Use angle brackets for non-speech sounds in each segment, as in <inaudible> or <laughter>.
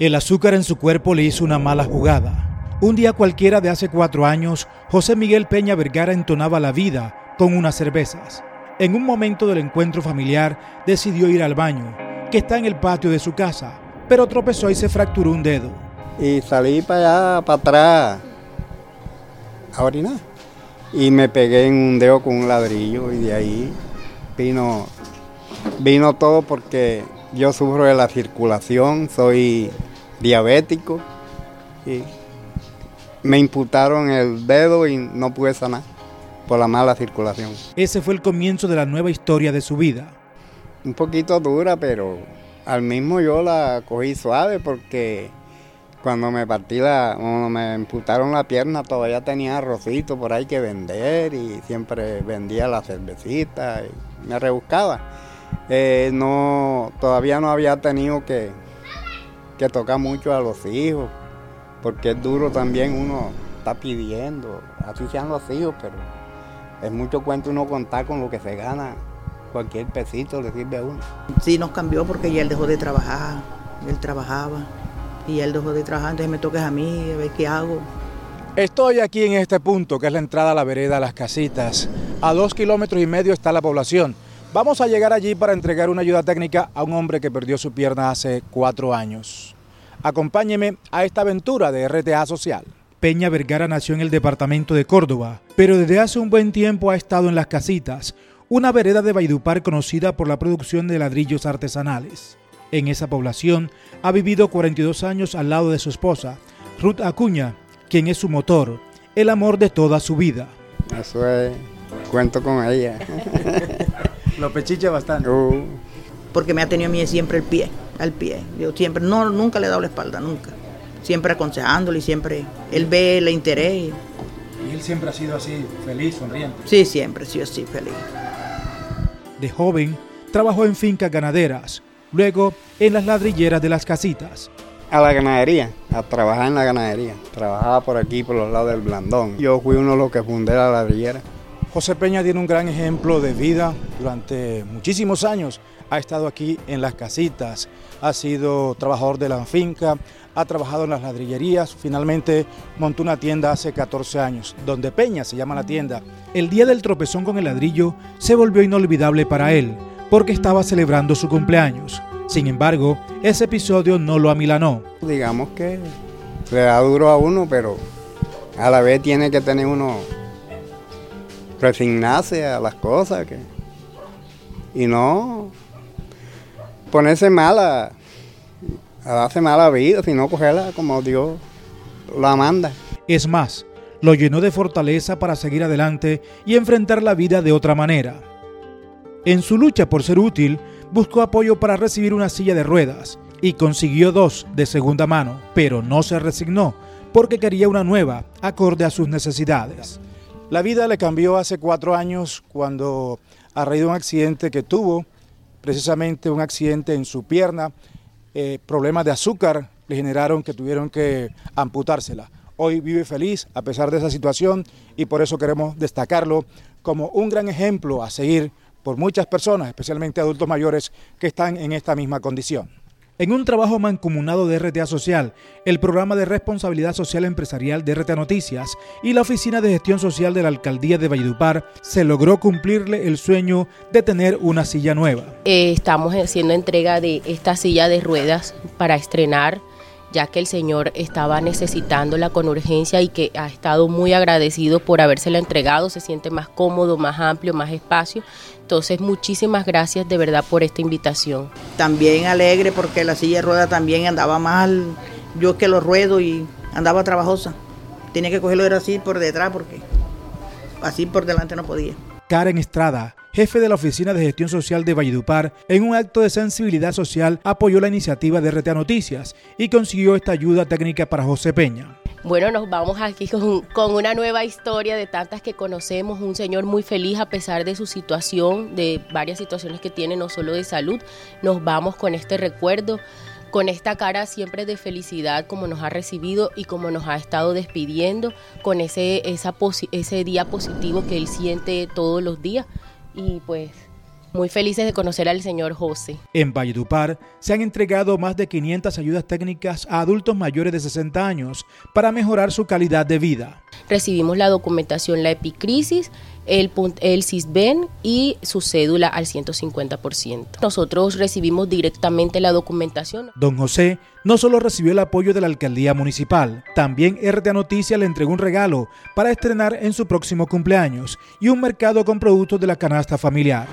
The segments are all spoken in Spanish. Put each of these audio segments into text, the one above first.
El azúcar en su cuerpo le hizo una mala jugada. Un día cualquiera de hace cuatro años, José Miguel Peña Vergara entonaba la vida con unas cervezas. En un momento del encuentro familiar decidió ir al baño, que está en el patio de su casa, pero tropezó y se fracturó un dedo. Y salí para allá, para atrás, a orinar. Y me pegué en un dedo con un ladrillo y de ahí vino, vino todo porque yo sufro de la circulación, soy diabético y me imputaron el dedo y no pude sanar por la mala circulación. Ese fue el comienzo de la nueva historia de su vida. Un poquito dura, pero al mismo yo la cogí suave porque cuando me partí la, cuando me imputaron la pierna todavía tenía arrocito por ahí que vender y siempre vendía la cervecita y me rebuscaba. Eh, no, todavía no había tenido que, que tocar mucho a los hijos, porque es duro también uno está pidiendo, así sean los hijos, pero es mucho cuento uno contar con lo que se gana, cualquier pesito le sirve a uno. Sí, nos cambió porque ya él dejó de trabajar, él trabajaba y él dejó de trabajar, entonces me toques a mí, a ver qué hago. Estoy aquí en este punto, que es la entrada a la vereda Las Casitas. A dos kilómetros y medio está la población. Vamos a llegar allí para entregar una ayuda técnica a un hombre que perdió su pierna hace cuatro años. Acompáñeme a esta aventura de RTA Social. Peña Vergara nació en el departamento de Córdoba, pero desde hace un buen tiempo ha estado en Las Casitas, una vereda de Baidupar conocida por la producción de ladrillos artesanales. En esa población ha vivido 42 años al lado de su esposa, Ruth Acuña, quien es su motor, el amor de toda su vida. Eso es, cuento con ella. <laughs> Lo pechiche bastante. Uh, Porque me ha tenido a mí siempre el pie, al pie. Yo siempre, no, nunca le he dado la espalda, nunca. Siempre aconsejándole y siempre, él ve el interés. Y él siempre ha sido así, feliz, sonriente. Sí, siempre, sí, sí, feliz. De joven, trabajó en fincas ganaderas, luego en las ladrilleras de las casitas. a la ganadería, a trabajar en la ganadería. Trabajaba por aquí, por los lados del Blandón. Yo fui uno de los que fundé la ladrillera. José Peña tiene un gran ejemplo de vida durante muchísimos años. Ha estado aquí en las casitas, ha sido trabajador de la finca, ha trabajado en las ladrillerías, finalmente montó una tienda hace 14 años, donde Peña se llama la tienda. El día del tropezón con el ladrillo se volvió inolvidable para él, porque estaba celebrando su cumpleaños. Sin embargo, ese episodio no lo amilanó. Digamos que le da duro a uno, pero a la vez tiene que tener uno resignarse a las cosas que, y no ponerse mala, a darse mala vida, sino cogerla como Dios la manda. Es más, lo llenó de fortaleza para seguir adelante y enfrentar la vida de otra manera. En su lucha por ser útil, buscó apoyo para recibir una silla de ruedas y consiguió dos de segunda mano, pero no se resignó porque quería una nueva, acorde a sus necesidades. La vida le cambió hace cuatro años cuando, a raíz de un accidente que tuvo, precisamente un accidente en su pierna, eh, problemas de azúcar le generaron que tuvieron que amputársela. Hoy vive feliz a pesar de esa situación y por eso queremos destacarlo como un gran ejemplo a seguir por muchas personas, especialmente adultos mayores que están en esta misma condición. En un trabajo mancomunado de RTA Social, el programa de responsabilidad social empresarial de RTA Noticias y la Oficina de Gestión Social de la Alcaldía de Valledupar, se logró cumplirle el sueño de tener una silla nueva. Eh, estamos haciendo entrega de esta silla de ruedas para estrenar ya que el Señor estaba necesitándola con urgencia y que ha estado muy agradecido por habérsela entregado, se siente más cómodo, más amplio, más espacio. Entonces, muchísimas gracias de verdad por esta invitación. También alegre porque la silla de ruedas también andaba mal. Yo que lo ruedo y andaba trabajosa. Tenía que cogerlo era así por detrás porque así por delante no podía. Karen Estrada, jefe de la Oficina de Gestión Social de Valledupar, en un acto de sensibilidad social apoyó la iniciativa de RTA Noticias y consiguió esta ayuda técnica para José Peña. Bueno, nos vamos aquí con, con, una nueva historia de tantas que conocemos, un señor muy feliz a pesar de su situación, de varias situaciones que tiene, no solo de salud. Nos vamos con este recuerdo, con esta cara siempre de felicidad como nos ha recibido y como nos ha estado despidiendo, con ese, esa ese día positivo que él siente todos los días. Y pues Muy felices de conocer al señor José. En Valledupar se han entregado más de 500 ayudas técnicas a adultos mayores de 60 años para mejorar su calidad de vida. Recibimos la documentación, la epicrisis, el, el CISBEN y su cédula al 150%. Nosotros recibimos directamente la documentación. Don José no solo recibió el apoyo de la alcaldía municipal, también RTA Noticias le entregó un regalo para estrenar en su próximo cumpleaños y un mercado con productos de la canasta familiar.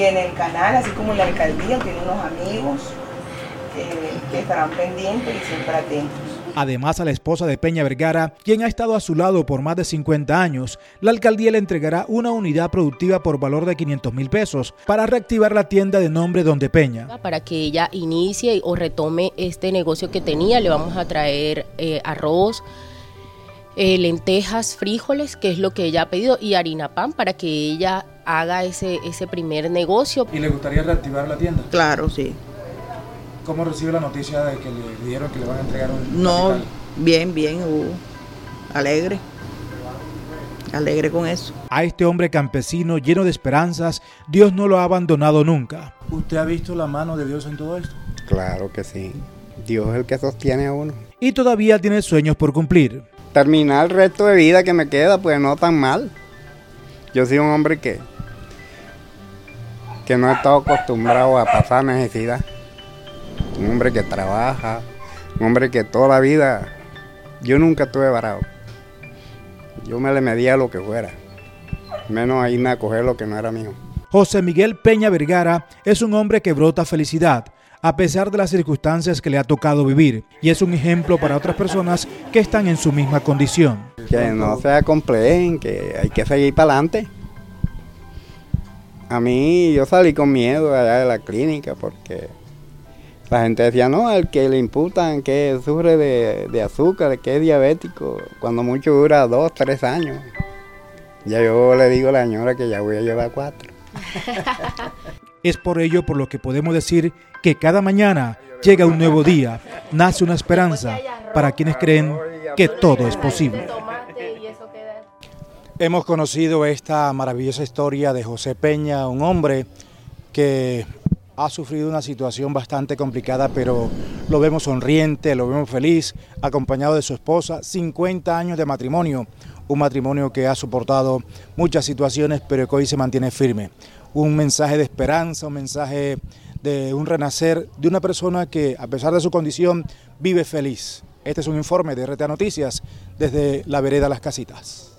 Y en el canal, así como en la alcaldía, tiene unos amigos que, que estarán pendientes y siempre atentos. Además, a la esposa de Peña Vergara, quien ha estado a su lado por más de 50 años, la alcaldía le entregará una unidad productiva por valor de 500 mil pesos para reactivar la tienda de nombre Donde Peña. Para que ella inicie o retome este negocio que tenía, le vamos a traer eh, arroz, eh, lentejas, frijoles, que es lo que ella ha pedido, y harina pan para que ella haga ese, ese primer negocio. ¿Y le gustaría reactivar la tienda? Claro, sí. ¿Cómo recibe la noticia de que le dieron que le van a entregar un No, capital? bien, bien, uh, alegre. Alegre con eso. A este hombre campesino lleno de esperanzas, Dios no lo ha abandonado nunca. ¿Usted ha visto la mano de Dios en todo esto? Claro que sí. Dios es el que sostiene a uno. Y todavía tiene sueños por cumplir. Terminar el resto de vida que me queda, pues no tan mal. Yo soy un hombre que, que no he estado acostumbrado a pasar necesidad. Un hombre que trabaja, un hombre que toda la vida, yo nunca estuve varado. Yo me le medía lo que fuera, menos a irme a coger lo que no era mío. José Miguel Peña Vergara es un hombre que brota felicidad, a pesar de las circunstancias que le ha tocado vivir, y es un ejemplo para otras personas que están en su misma condición. Que no se acomplejen, que hay que seguir para adelante. A mí yo salí con miedo allá de la clínica porque la gente decía, no, al que le imputan que sufre de, de azúcar, que es diabético, cuando mucho dura dos, tres años. Ya yo le digo a la señora que ya voy a llevar cuatro. <laughs> Es por ello por lo que podemos decir que cada mañana llega un nuevo día, nace una esperanza para quienes creen que todo es posible. Hemos conocido esta maravillosa historia de José Peña, un hombre que ha sufrido una situación bastante complicada, pero lo vemos sonriente, lo vemos feliz, acompañado de su esposa, 50 años de matrimonio, un matrimonio que ha soportado muchas situaciones, pero que hoy se mantiene firme. Un mensaje de esperanza, un mensaje de un renacer de una persona que, a pesar de su condición, vive feliz. Este es un informe de RTA Noticias desde la vereda Las Casitas.